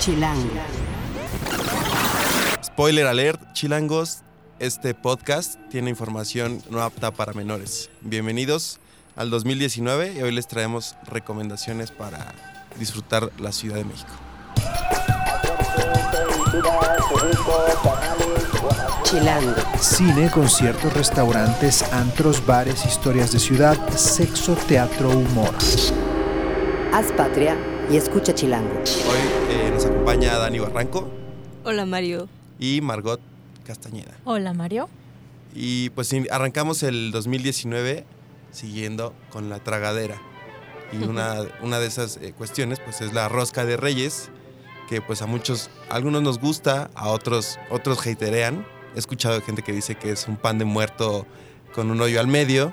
Chilango. Spoiler alert, chilangos, este podcast tiene información no apta para menores. Bienvenidos al 2019 y hoy les traemos recomendaciones para disfrutar la Ciudad de México. Chilango. Cine, conciertos, restaurantes, antros, bares, historias de ciudad, sexo, teatro, humor. Haz patria y escucha Chilango. Hoy eh, nos acompaña Dani Barranco Hola Mario. y Margot Castañeda. Hola Mario. Y pues arrancamos el 2019 siguiendo con la tragadera. Y una, una de esas eh, cuestiones pues es la rosca de reyes, que pues a muchos, a algunos nos gusta, a otros, otros haterean. He escuchado gente que dice que es un pan de muerto con un hoyo al medio.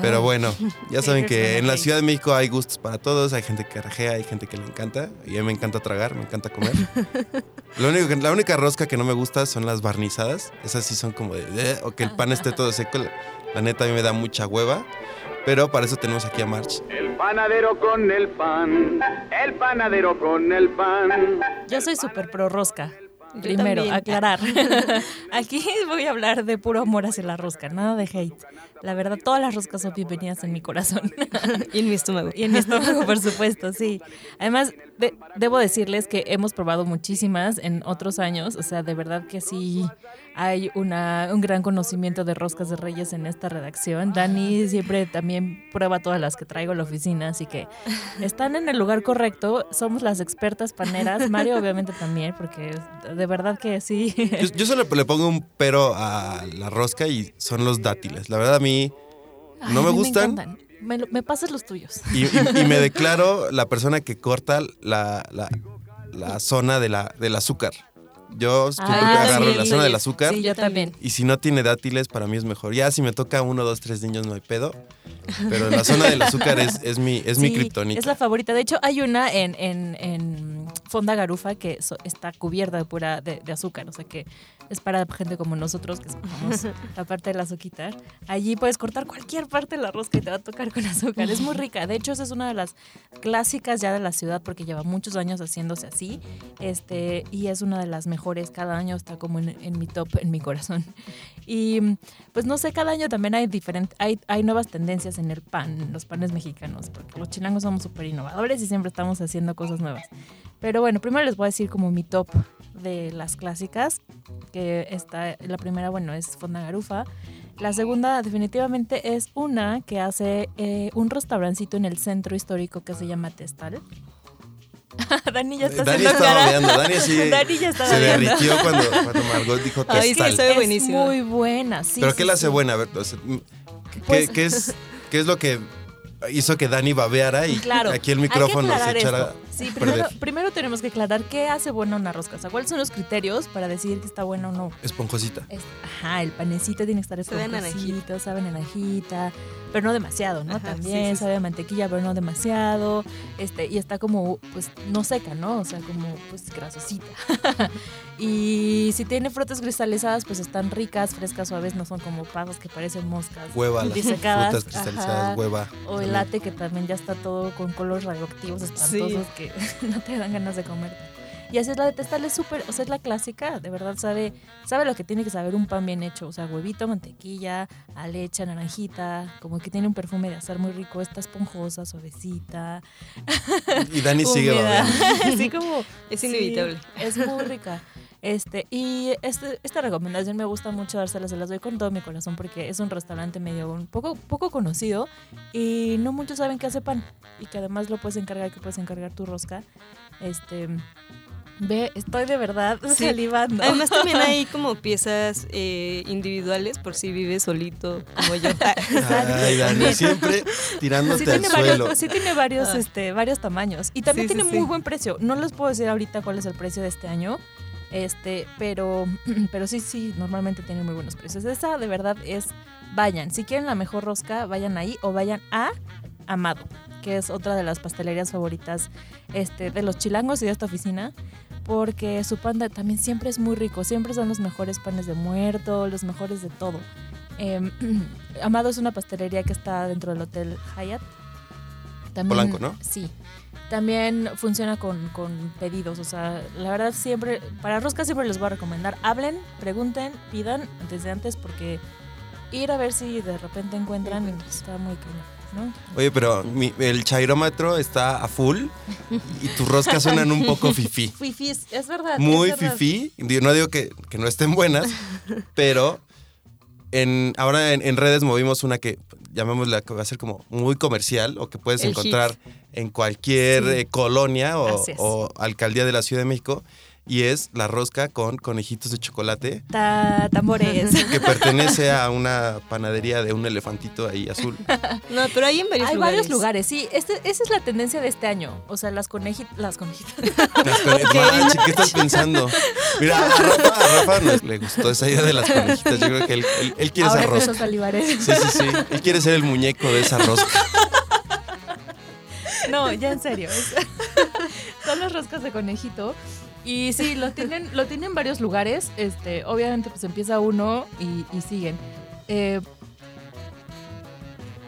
Pero bueno, ya saben que en la Ciudad de México hay gustos para todos, hay gente que rajea, hay gente que le encanta, y a mí me encanta tragar, me encanta comer. Lo único que- la única rosca que no me gusta son las barnizadas, esas sí son como de, o que el pan esté todo seco, la, neta a mí me da mucha hueva, pero para eso tenemos aquí a March. El panadero con el pan, el panadero con el pan. Yo soy súper pro rosca. Primero, aclarar. Aquí voy a hablar de puro amor hacia la rosca, nada de hate. La verdad, todas las roscas son bienvenidas en mi corazón. Y en mi estómago. y en mi estómago, por supuesto, sí. Además, de- debo decirles que hemos probado muchísimas en otros años. O sea, de verdad que sí hay una, un gran conocimiento de roscas de reyes en esta redacción. Dani siempre también prueba todas las que traigo a la oficina, así que están en el lugar correcto. Somos las expertas paneras. Mario, obviamente, también, porque de verdad que sí. Yo, yo solo le pongo un pero a la rosca y son los dátiles. La verdad a mí No me gustan. Me, me pasas los tuyos. y, y- y me declaro la persona que corta la, la- la zona de la, del azúcar. Yo siempre Ah, agarro sí, la zona del azúcar. Sí, yo también. Y si no tiene dátiles, para mí es mejor. Ya si me toca uno, dos, tres niños, no hay pedo. Pero la zona del azúcar es, es mi, es mi Sí, kriptonita. Es la favorita. De hecho, hay una en, en, en Fonda Garufa que so- está cubierta de pura de, de azúcar. O sea que es para gente como nosotros que escogemos la parte del azúcar. Allí puedes cortar cualquier parte de la rosca y te va a tocar con azúcar. Es muy rica. De hecho, esa es una de las clásicas ya de la ciudad porque lleva muchos años haciéndose así. Este, y es una de las mejores. Cada año está como en, en mi top, en mi corazón. Y pues no sé, cada año también hay diferente, hay, hay nuevas tendencias en el pan, en los panes mexicanos, porque los chilangos somos súper innovadores y siempre estamos haciendo cosas nuevas. Pero bueno, primero les voy a decir como mi top de las clásicas, que está, la primera, bueno, es Fonda Garufa. La segunda definitivamente es una que hace eh, un restaurancito en el centro histórico que se llama Testal. Dani ya está Dani haciendo estaba cara. babeando, Dani así Dani ya está se babeando. derritió cuando, cuando Margot dijo Ay, sí, testal. sabe es buenísimo. muy buena, sí. ¿Pero sí, qué la hace sí. buena? A ver, o sea, ¿qué, Pues- qué es, ¿qué es lo que hizo que Dani babeara y Claro. aquí el micrófono se echara esto. Sí, primero, primero tenemos que aclarar qué hace buena una rosca. O sea, cuáles son los criterios para decir que está buena o no. Esponjosita. Es- ajá, el panecito tiene que estar esponjosito, sabe naranjita, pero no demasiado, ¿no? Ajá, También sí, sí, sabe a mantequilla, pero no demasiado. Este, y está como, pues, no seca, ¿no? O sea, como, pues, grasosita. y si tiene frutas cristalizadas, pues están ricas, frescas, suaves, no son como pasas que parecen moscas. Hueva, las frutas cristalizadas, ajá. hueva. O el late que también ya está todo con colores radioactivos espantosos que no te dan ganas de comer. Y así es la de testal, es súper, o sea, es la clásica, de verdad sabe, sabe lo que tiene que saber un pan bien hecho, o sea, huevito, mantequilla, a leche, naranjita, como que tiene un perfume de azar muy rico, está esponjosa, suavecita. Y Dani sigue. Así como Es sí, inevitable. es muy rica. Este, y este, esta recomendación me gusta mucho dárselas, se las doy con todo mi corazón porque es un restaurante medio un poco, poco conocido y no muchos saben que hace pan y que además lo puedes encargar, que puedes encargar tu rosca. Este, ve, estoy de verdad Sí. salivando. Además también hay como piezas eh, individuales por si vives solito como yo. Ay, Dani, siempre tirándote Sí al tiene, suelo. varios, sí tiene varios, Ah. este, varios tamaños. Y también Sí, tiene sí. muy buen precio. No les puedo decir ahorita cuál es el precio de este año. Este, pero, pero sí, sí, normalmente tiene muy buenos precios. Esa de verdad es, vayan, si quieren la mejor rosca, vayan ahí o vayan a Amado, que es otra de las pastelerías favoritas este, de los chilangos y de esta oficina, porque su pan de- también siempre es muy rico, siempre son los mejores panes de muerto, los mejores de todo. Em, Amado es una pastelería que está dentro del Hotel Hyatt También, Polanco, ¿no? Sí. También funciona con, con pedidos. O sea, la verdad siempre, para rosca siempre les voy a recomendar. Hablen, pregunten, pidan desde antes porque ir a ver si de repente encuentran está muy cañón, ¿no? Oye, pero mi- el chairómetro está a full y tus roscas suenan un poco fifí. Fifis, es verdad. Muy es verdad. fifí. No digo que, que no estén buenas, pero en, ahora en, en redes movimos una que llamémosla que va a ser como muy comercial o que puedes El encontrar en cualquier Sí. eh, colonia o alcaldía de la Ciudad de México y es la rosca con conejitos de chocolate Ta- tambores. que pertenece a una panadería de un elefantito ahí azul. No, pero hay en varios Hay lugares. varios lugares, sí. Este, esa es la tendencia de este año. O sea, las conejitas. Las conejitas. Las conejitas. Manche, ¿qué estás pensando? Mira, a Rafa, a Rafa no le gustó esa idea de las conejitas. Yo creo que él, él- él quiere Ahora esa rosca. Sí, sí, sí. Él quiere ser el muñeco de esa rosca. No, ya en serio. Son las roscas de conejito. Y sí, lo tienen, lo tienen en varios lugares. Este, obviamente, pues empieza uno y, y siguen. Eh,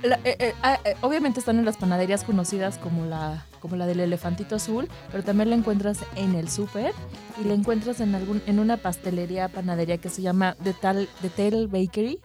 la- eh, eh, ah, obviamente están en las panaderías conocidas como la, como la del elefantito azul, pero también la encuentras en el súper y la encuentras en algún, en una pastelería, panadería que se llama The, Tal, The Tail Bakery.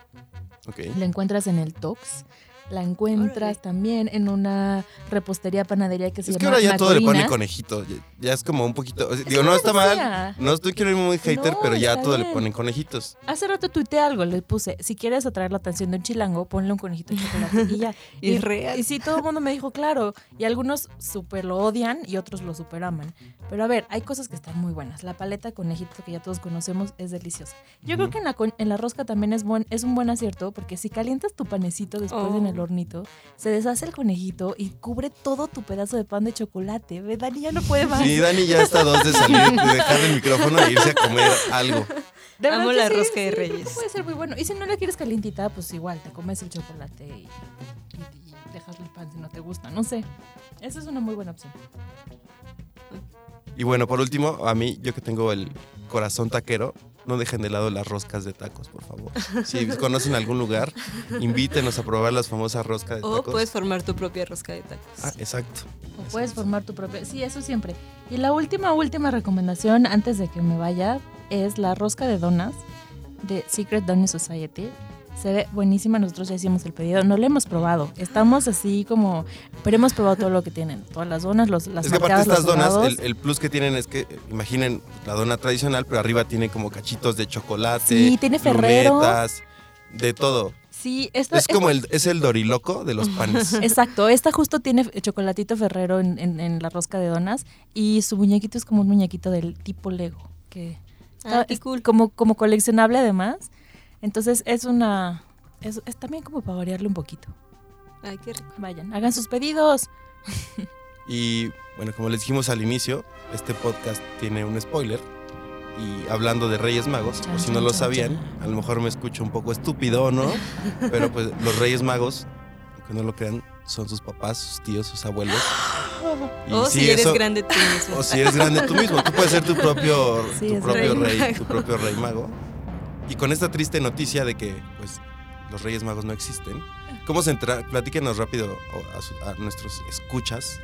Ok. La encuentras en el Tox. La encuentras Órale. también en una repostería panadería que se Es que llama ahora ya todo le pone Macorina. conejito. Ya, ya es como un poquito. o sea, digo, que no está mal. No estoy quiero ir muy hater, No, pero ya todo le bien. ponen conejitos. Hace rato tuiteé algo, le puse, si quieres atraer la atención de un chilango, ponle un conejito de chocolate y ya. Y es real. Y sí, todo el mundo me dijo, claro. Y algunos súper lo odian y otros lo súper aman. Pero a ver, hay cosas que están muy buenas. La paleta conejito que ya todos conocemos es deliciosa. Yo creo que en la, en la rosca también es, buen, es un buen acierto porque si calientas tu panecito después Oh. en el hornito, se deshace el conejito y cubre todo tu pedazo de pan de chocolate. ¿Ve? Dani ya no puede más. Sí, Dani ya está a dos de salir, de dejar el micrófono e irse a comer algo. De Amo la rosca de sí, Reyes. Puede ser muy bueno. Y si no la quieres calientita, pues igual te comes el chocolate y, y- y dejas el pan si no te gusta. No sé. Esa es una muy buena opción. Y bueno, por último, a mí, yo que tengo el corazón taquero, no dejen de lado las roscas de tacos, por favor. Si conocen algún lugar, invítenos a probar las famosas roscas de O tacos. puedes formar tu propia rosca de tacos. Ah, exacto. O puedes formar tu propia. Sí, eso siempre. Y la última, última recomendación antes de que me vaya es la rosca de donas de Secret Donut Society. Se ve buenísima, nosotros ya hicimos el pedido, no lo hemos probado. Estamos así como, pero hemos probado todo lo que tienen, todas las donas, los, las es que aparte estas los donas, el, el plus que tienen es que, imaginen la dona tradicional, pero arriba tiene como cachitos de chocolate. Sí, tiene Ferrero. lunetas, de todo. Sí, esta, Es como el, es el doriloco de los panes. Exacto, esta justo tiene chocolatito ferrero en, en- en la rosca de donas y su muñequito es como un muñequito del tipo Lego, que Ah, está- qué es cool. como, como coleccionable además. Entonces es una... Es, es también como para variarle un poquito. Ay, qué rico. Vayan, hagan sus pedidos. Y bueno, como les dijimos al inicio, este podcast tiene un spoiler. Y hablando de Reyes Magos, por si no lo sabían, a lo mejor me escucho un poco estúpido o no, pero pues los Reyes Magos, aunque no lo crean, son sus papás, sus tíos, sus abuelos. Y O sí, si eres eso- grande tú mismo. O si eres grande tú mismo, tú puedes ser tu propio, Sí, tu propio rey rey, tu propio rey mago. Y con esta triste noticia de que pues los reyes magos no existen, ¿cómo se enteraron? Platíquenos rápido a, su- a nuestros escuchas,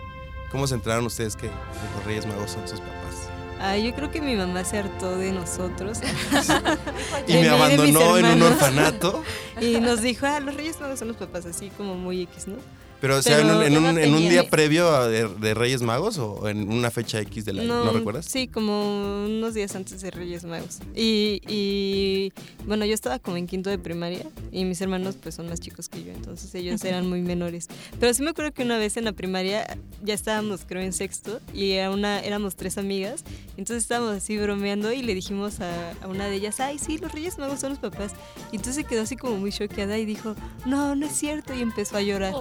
¿cómo se enteraron ustedes que los reyes magos son sus papás? Ay, yo creo que mi mamá se hartó de nosotros Y De me abandonó en un orfanato, y nos dijo, ah, los reyes magos son los papás, así como muy X, ¿no? Pero o sea, en un, en ¿qué un- en un día previo a de, de Reyes Magos o en una fecha X del año, ¿no, recuerdas? Sí, como unos días antes de Reyes Magos. Y, y, bueno, yo estaba como en quinto de primaria y mis hermanos pues son más chicos que yo, entonces ellos eran muy menores. Pero sí me acuerdo que una vez en la primaria ya estábamos creo en sexto y era una, éramos tres amigas, entonces estábamos así bromeando y le dijimos a, a una de ellas, ay sí, los Reyes Magos son los papás. Y entonces se quedó así como muy choqueada y dijo, no, no es cierto y empezó a llorar.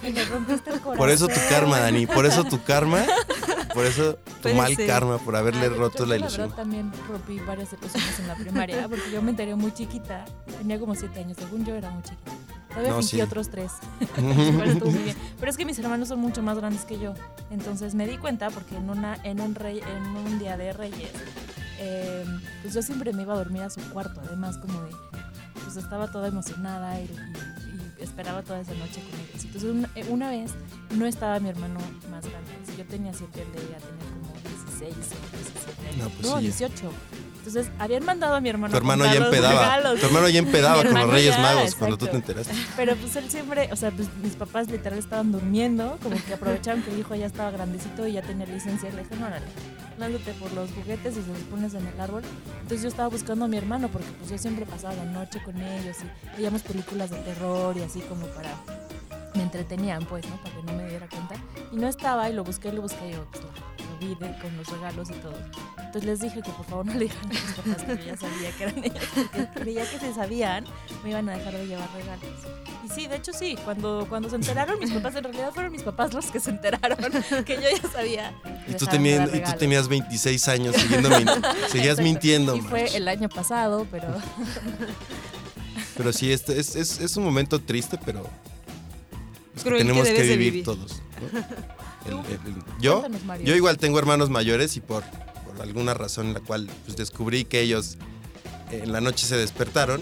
Pobrecito, le rompiste el corazón. Por eso tu karma, Dani, por eso tu karma, por eso tu Puede mal ser. karma, por haberle Ay, roto yo la ilusión. verdad también rompí varias ilusiones en la primaria porque yo me enteré muy chiquita. Tenía como siete años, según yo era muy chiquita. Todavía No, fingí sí. otros tres. Muy bien. Pero es que mis hermanos son mucho más grandes que yo. Entonces me di cuenta porque en, una, en, un, rey, en un día de reyes, eh, pues yo siempre me iba a dormir a su cuarto. Además como de, pues estaba toda emocionada y, y- y esperaba toda esa noche con ellos. Entonces una, eh, una vez no estaba mi hermano más grande. Si yo tenía 7, él debía tener como 16 o 17 años. No, pues No, sí, ya. 18. Entonces habían mandado a mi hermano. Tu a hermano ya empedaba. regalos. Tu hermano ya empedaba con los Reyes ya, Magos cuando tú te enteraste. Pero pues él siempre, o sea, pues mis papás literal estaban durmiendo, como que aprovecharon que el hijo ya estaba grandecito y ya tenía licencia. Le dije, no, órale, lánzate por los juguetes y se los pones en el árbol. Entonces yo estaba buscando a mi hermano porque pues yo siempre pasaba la noche con ellos y veíamos películas de terror y así como para... Me entretenían pues, ¿no? Para que no me diera cuenta. Y no estaba y lo busqué, lo busqué y yo pues, lo, lo vi de- con los regalos y todo. Entonces les dije que por favor no le dijeran a mis papás que yo ya sabía que eran ellos, porque creía que si sabían me iban a dejar de llevar regalos. Y sí, de hecho sí, cuando, cuando se enteraron mis papás, en realidad fueron mis papás los que se enteraron que yo ya sabía. Y tú, dar y tú tenías 26 años siguiendo seguías Exacto. mintiendo. Y fue el año pasado, pero Pero sí, este es, es, es un momento triste, pero pues, que que tenemos que, de vivir, vivir. todos. ¿no? El- el- el- yo, yo igual tengo hermanos mayores y por, por alguna razón en la cual pues, descubrí que ellos eh, en la noche se despertaron.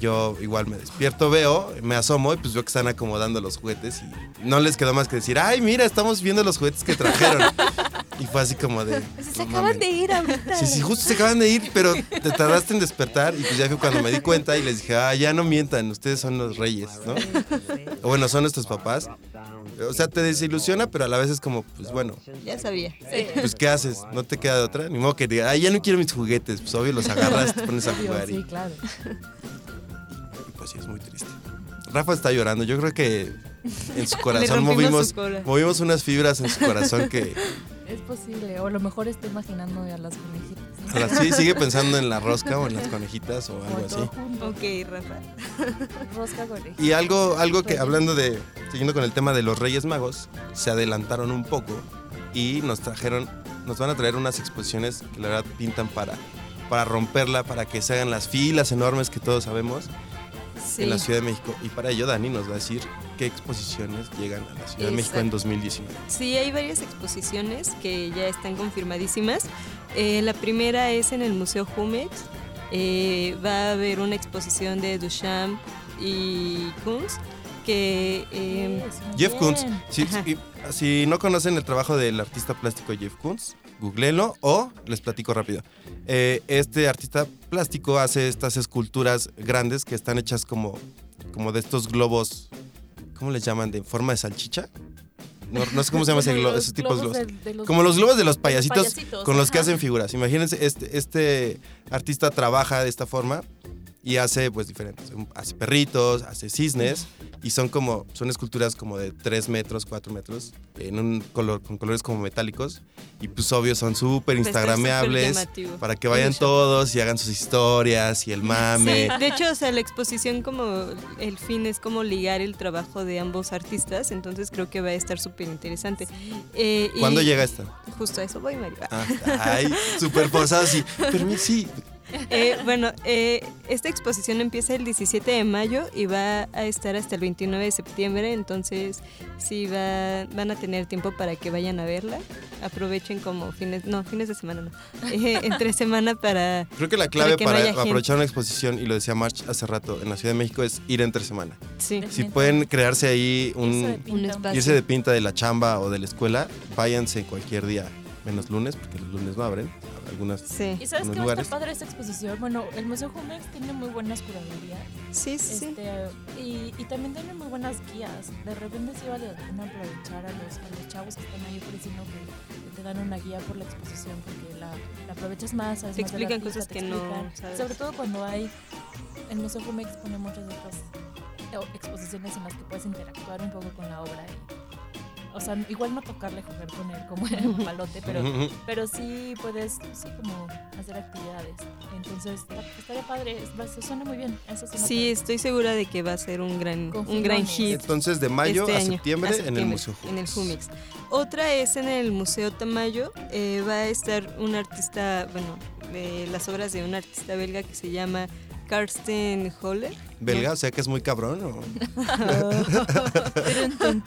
Yo igual me despierto, veo, me asomo y pues veo que están acomodando los juguetes y no les quedó más que decir, ay, mira, estamos viendo los juguetes que trajeron. y fue así como de... se "No acaban mames". de ir ahorita. Sí, sí, justo se acaban de ir, pero te tardaste en despertar y pues ya fue cuando me di cuenta y les dije, ah, ya no mientan, ustedes son los reyes, ¿no? O bueno, son nuestros papás. O sea, te desilusiona, pero a la vez es como, pues bueno, Ya sabía. pues ¿qué haces? ¿No te queda de otra? Ni modo que diga, ay, ya no quiero mis juguetes. Pues obvio los agarras, te pones a jugar y, Sí, claro. y, pues sí, es muy triste. Rafa está llorando, yo creo que en su corazón movimos, su movimos unas fibras en su corazón que Es posible. O a lo mejor está imaginando a las conejitas. sí sigue pensando en la rosca o en las conejitas o algo así. junto. Ok, Rafa. Rosca conejita. Y algo, algo que hablando de, siguiendo con el tema de los Reyes Magos, se adelantaron un poco y nos trajeron, nos van a traer unas exposiciones que la verdad pintan para, para romperla, para que se hagan las filas enormes que todos sabemos Sí. en la Ciudad de México. Y para ello Dani nos va a decir qué exposiciones llegan a la Ciudad de México en Exacto. 2019. Sí, hay varias exposiciones que ya están confirmadísimas. Eh, la primera es en el Museo Jumex. Eh, va a haber una exposición de Duchamp y Kunz que eh, Jeff Koons, si, Ajá. si- si no conocen el trabajo del artista plástico Jeff Koons, googleenlo o les platico rápido. Eh, este artista plástico hace estas esculturas grandes que están hechas como, como de estos globos, ¿cómo les llaman? ¿De forma de salchicha? No, no sé cómo se llama ese globo, esos tipos de globos. de- de los- Como los globos de los payasitos, payasitos, con los que hacen figuras. Imagínense, este, este artista trabaja de esta forma y hace pues diferentes. Hace perritos, hace cisnes y son como, son esculturas como de 3 metros, 4 metros, en un color, con colores como metálicos. Y pues obvio son súper Pues, instagrameables para que vayan todos y hagan sus historias y el mame. Sí, de hecho, o sea, la exposición como el fin es como ligar el trabajo de ambos artistas, entonces creo que va a estar súper interesante. Eh, y ¿Cuándo llega esta? Justo a eso voy, Mario. Ah, ay, súper forzado así. Pero sí, Eh, bueno, eh, esta exposición empieza el 17 de mayo y va a estar hasta el 29 de septiembre, entonces sí va, van a tener tiempo para que vayan a verla. Aprovechen como fines, no, fines de semana no, eh, entre semana para... creo que la clave para, aprovechar una exposición, y lo decía March hace rato, en la Ciudad de México es ir entre semana. Sí, Si pueden crearse ahí Irse de un, pinta. un espacio. irse de pinta de la chamba o de la escuela, váyanse cualquier día, menos lunes, porque los lunes no abren. Algunas sí, ¿Y sabes qué va a estar padre esta exposición? Bueno, el Museo Jumex tiene muy buenas curadurías. sí, sí. sí. Este, y, y también tiene muy buenas guías. De repente sí vale la pena aprovechar a los, a los chavos que están ahí ofreciendo que, que te dan una guía por la exposición porque la, la aprovechas más, sabes Te más explican artista, cosas te que no sabes. Sobre todo cuando hay, el Museo Jumex pone muchas de estas eh, exposiciones en las que puedes interactuar un poco con la obra y, o sea, igual no tocarle, jugar con él como en un palote, pero pero sí puedes, sí, como hacer actividades. Entonces, estaría padre, se suena muy bien. Eso suena Sí, padre. estoy segura de que va a ser un gran, un gran hit. Entonces, de mayo este a, año, septiembre, a en el Museo En el Jumex. Otra es en el Museo Tamayo. eh, va a estar un artista, bueno, de las obras de un artista belga que se llama Karsten Holler. ¿Belga? O sea que es muy cabrón. ¿o?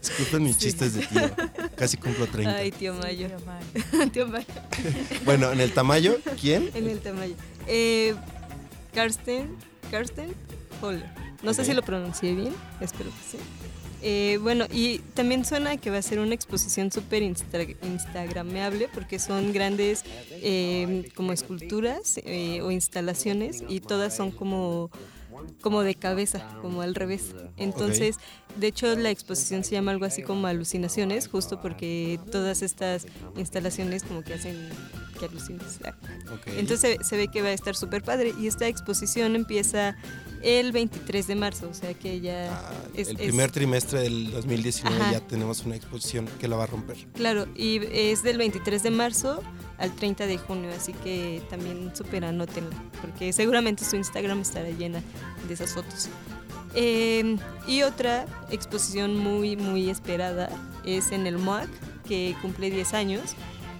Disculpen mis chistes de tío. Casi cumplo 30. Ay, tío Mayo. Tío Mayo. Bueno, en el Tamayo, ¿quién? En el Tamayo. Eh, Karsten, Karsten Holler. No sé si lo pronuncié bien, espero que sí. Eh, bueno, y también suena que va a ser una exposición súper instra- instagrameable porque son grandes eh, como esculturas eh, o instalaciones y todas son como, como de cabeza, como al revés. Entonces, de hecho, la exposición se llama algo así como alucinaciones, justo porque todas estas instalaciones como que hacen que. Entonces se, se ve que va a estar súper padre y esta exposición empieza el 23 de marzo, o sea que ya Ah, es, el es- primer trimestre del 2019 Ajá. ya tenemos una exposición que la va a romper. Claro, y es del 23 de marzo al 30 de junio, así que también súper anótenla, porque seguramente su Instagram estará llena de esas fotos. Eh, y otra exposición muy, muy esperada es en el MOAC, que cumple 10 años,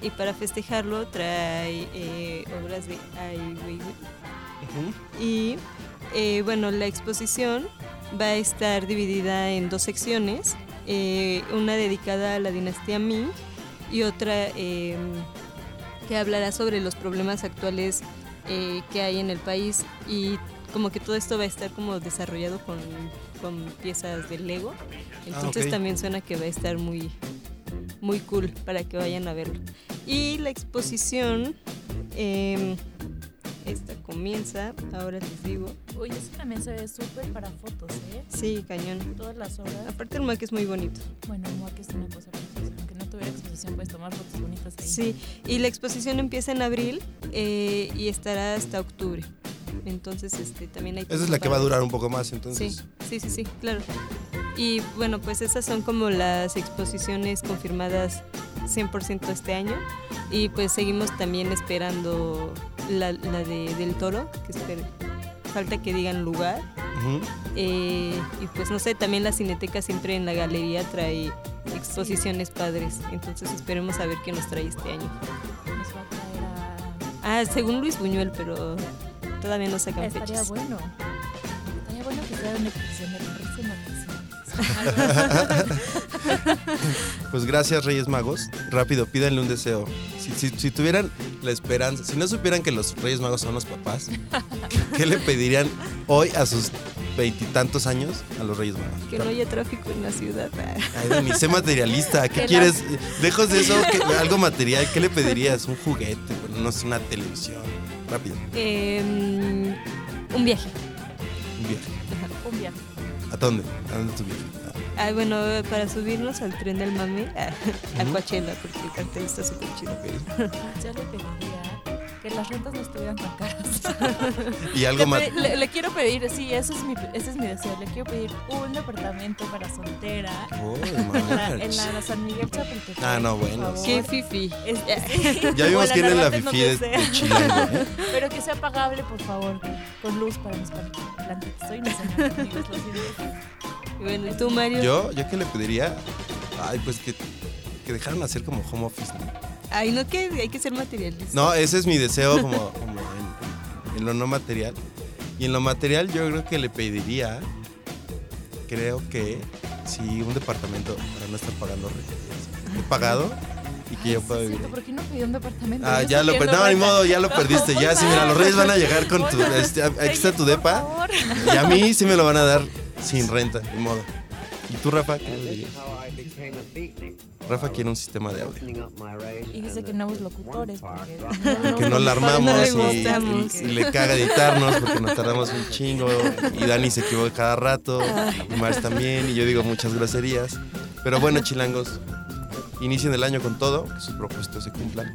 y para festejarlo trae eh, obras de Ai Weiwei. Y eh, bueno, la exposición va a estar dividida en dos secciones, eh, una dedicada a la dinastía Ming y otra eh, que hablará sobre los problemas actuales eh, que hay en el país y como que todo esto va a estar como desarrollado con, con piezas de Lego. Entonces ok. también suena que va a estar muy, muy cool para que vayan a verlo. Y la exposición, eh, esta comienza, ahora les digo, Uy, eso también se ve súper para fotos, ¿eh? sí, cañón. Todas las obras. Aparte el MAC es muy bonito. Bueno, el MOAC es una cosa preciosa. Aunque no tuviera exposición, puedes tomar fotos bonitas ahí. Sí, y la exposición empieza en abril eh, y estará hasta octubre. Entonces, este, también hay... Esa es la que va a durar un poco más, entonces. Sí, sí, sí, sí, claro. Y bueno, pues esas son como las exposiciones confirmadas 100% este año. Y pues seguimos también esperando la, la de, del toro, que espere- falta que digan lugar. Eh, y pues no sé, también la cineteca siempre en la galería trae exposiciones padres. Entonces esperemos a ver qué nos trae este año. Nos va a traer Ah, según Luis Buñuel, pero todavía no sacan Estaría fechas. bueno. Estaría bueno que sea una exposición de Pues gracias, Reyes Magos. Rápido, pídanle un deseo. Si, si- si tuvieran la esperanza, si no supieran que los Reyes Magos son los papás, ¿qué, qué le pedirían hoy a sus veintitantos años a los Reyes Magos? Que no haya tráfico en la ciudad. Ah. Ay, Dani, sé materialista. ¿Qué Que quieres? Lejos de eso, ¿qué- algo material. ¿Qué le pedirías? Un juguete, bueno, no sé, una televisión. Rápido, Em, un viaje. un viaje. Un viaje. ¿A dónde? ¿A dónde viaje? Ah, bueno, para subirnos al tren del mame a Ujú. Coachella, porque el cartel está súper chido. Yo le pediría que las rentas no estuvieran tan caras. Y algo Le, más. le- le quiero pedir, sí, ese es, mi, ese es mi deseo. Le quiero pedir un departamento para soltera Oh, en la, en la San Miguel Chapultepec. Ah, no, bueno. Qué fifi. Este, sí. Ya vimos quién es la fifi de, Chilango, ¿eh? Pero que sea pagable, por favor, con luz para mis plantitas. Soy señora, amigos, lo siento. Y bueno, ¿y tú, Mario? Yo, yo qué le pediría, ay, pues que, que dejaran hacer como home office. ¿no? Ay, no, que hay que ser materialista. No, ese es mi deseo como, como en, en lo no material. Y en lo material yo creo que le pediría, creo que sí, un departamento para no estar pagando renta. He pagado y que yo pueda sí, vivir. ¿Por qué no pidió un departamento? Ah, Yo ya lo perdí. No, ni modo, ya lo perdiste. Ya, sí, mira, los reyes van a llegar con tu. Este, aquí está tu depa. Y a mí sí me lo van a dar sin renta, ni modo. ¿Y tú, Rafa, qué dirías? Rafa quiere un sistema de audio. Y dice que nuevos locutores. Porque Que no la armamos No y, y- y le caga editarnos porque nos tardamos un chingo. Y Dani se equivoca cada rato. Y Mars también. Y yo digo muchas groserías. Pero bueno, chilangos, inicien el año con todo, que sus propósitos se cumplan.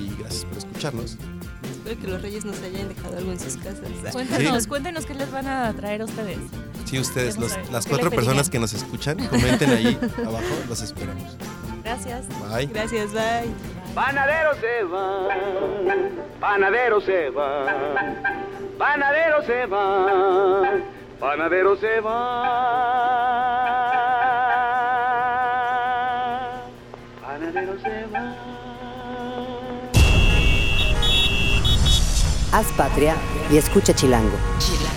Y gracias por escucharnos. Espero que los reyes nos hayan dejado algo en sus casas. Cuéntenos, cuéntenos qué les van a traer a ustedes. Sí, ustedes, los- las ¿qué cuatro personas que nos escuchan, comenten ahí abajo. Los esperamos. Gracias. Bye. Gracias, bye. Panadero se va, panadero se va, panadero se va, panadero se va. Panadero se va. Haz patria y escucha Chilango. Chilango.